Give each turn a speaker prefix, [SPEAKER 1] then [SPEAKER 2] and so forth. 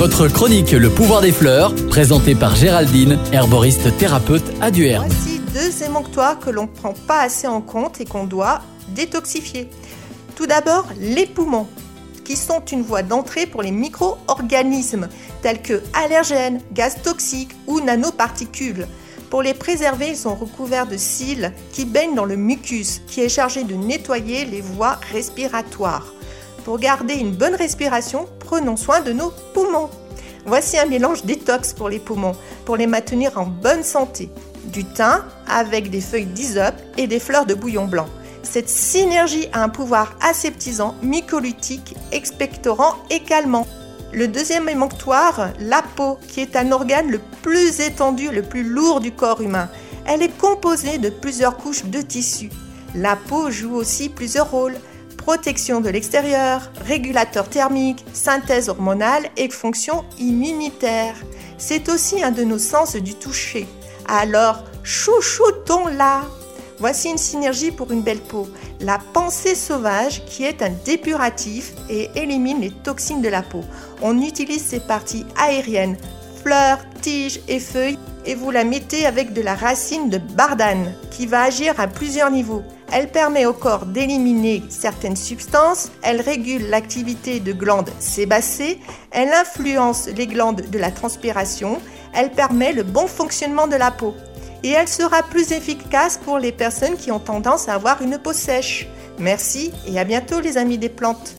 [SPEAKER 1] Votre chronique Le pouvoir des fleurs, présentée par Géraldine, herboriste thérapeute à Duerne.
[SPEAKER 2] Voici deux émonctoires que l'on ne prend pas assez en compte et qu'on doit détoxifier. Tout d'abord, les poumons, qui sont une voie d'entrée pour les micro-organismes tels que allergènes, gaz toxiques ou nanoparticules. Pour les préserver, ils sont recouverts de cils qui baignent dans le mucus, qui est chargé de nettoyer les voies respiratoires. Pour garder une bonne respiration, prenons soin de nos poumons. Voici un mélange détox pour les poumons, pour les maintenir en bonne santé. Du thym avec des feuilles d'hysope et des fleurs de bouillon blanc. Cette synergie a un pouvoir aseptisant, mycolutique, expectorant et calmant. Le deuxième émonctoire, la peau, qui est un organe le plus étendu, le plus lourd du corps humain. Elle est composée de plusieurs couches de tissus. La peau joue aussi plusieurs rôles. Protection de l'extérieur, régulateur thermique, synthèse hormonale et fonction immunitaire. C'est aussi un de nos sens du toucher. Alors, chouchoutons-la Voici une synergie pour une belle peau. La pensée sauvage qui est un dépuratif et élimine les toxines de la peau. On utilise ces parties aériennes, fleurs, tiges et feuilles et vous la mettez avec de la racine de bardane qui va agir à plusieurs niveaux. Elle permet au corps d'éliminer certaines substances, elle régule l'activité de glandes sébacées, elle influence les glandes de la transpiration, elle permet le bon fonctionnement de la peau et elle sera plus efficace pour les personnes qui ont tendance à avoir une peau sèche. Merci et à bientôt les amis des plantes.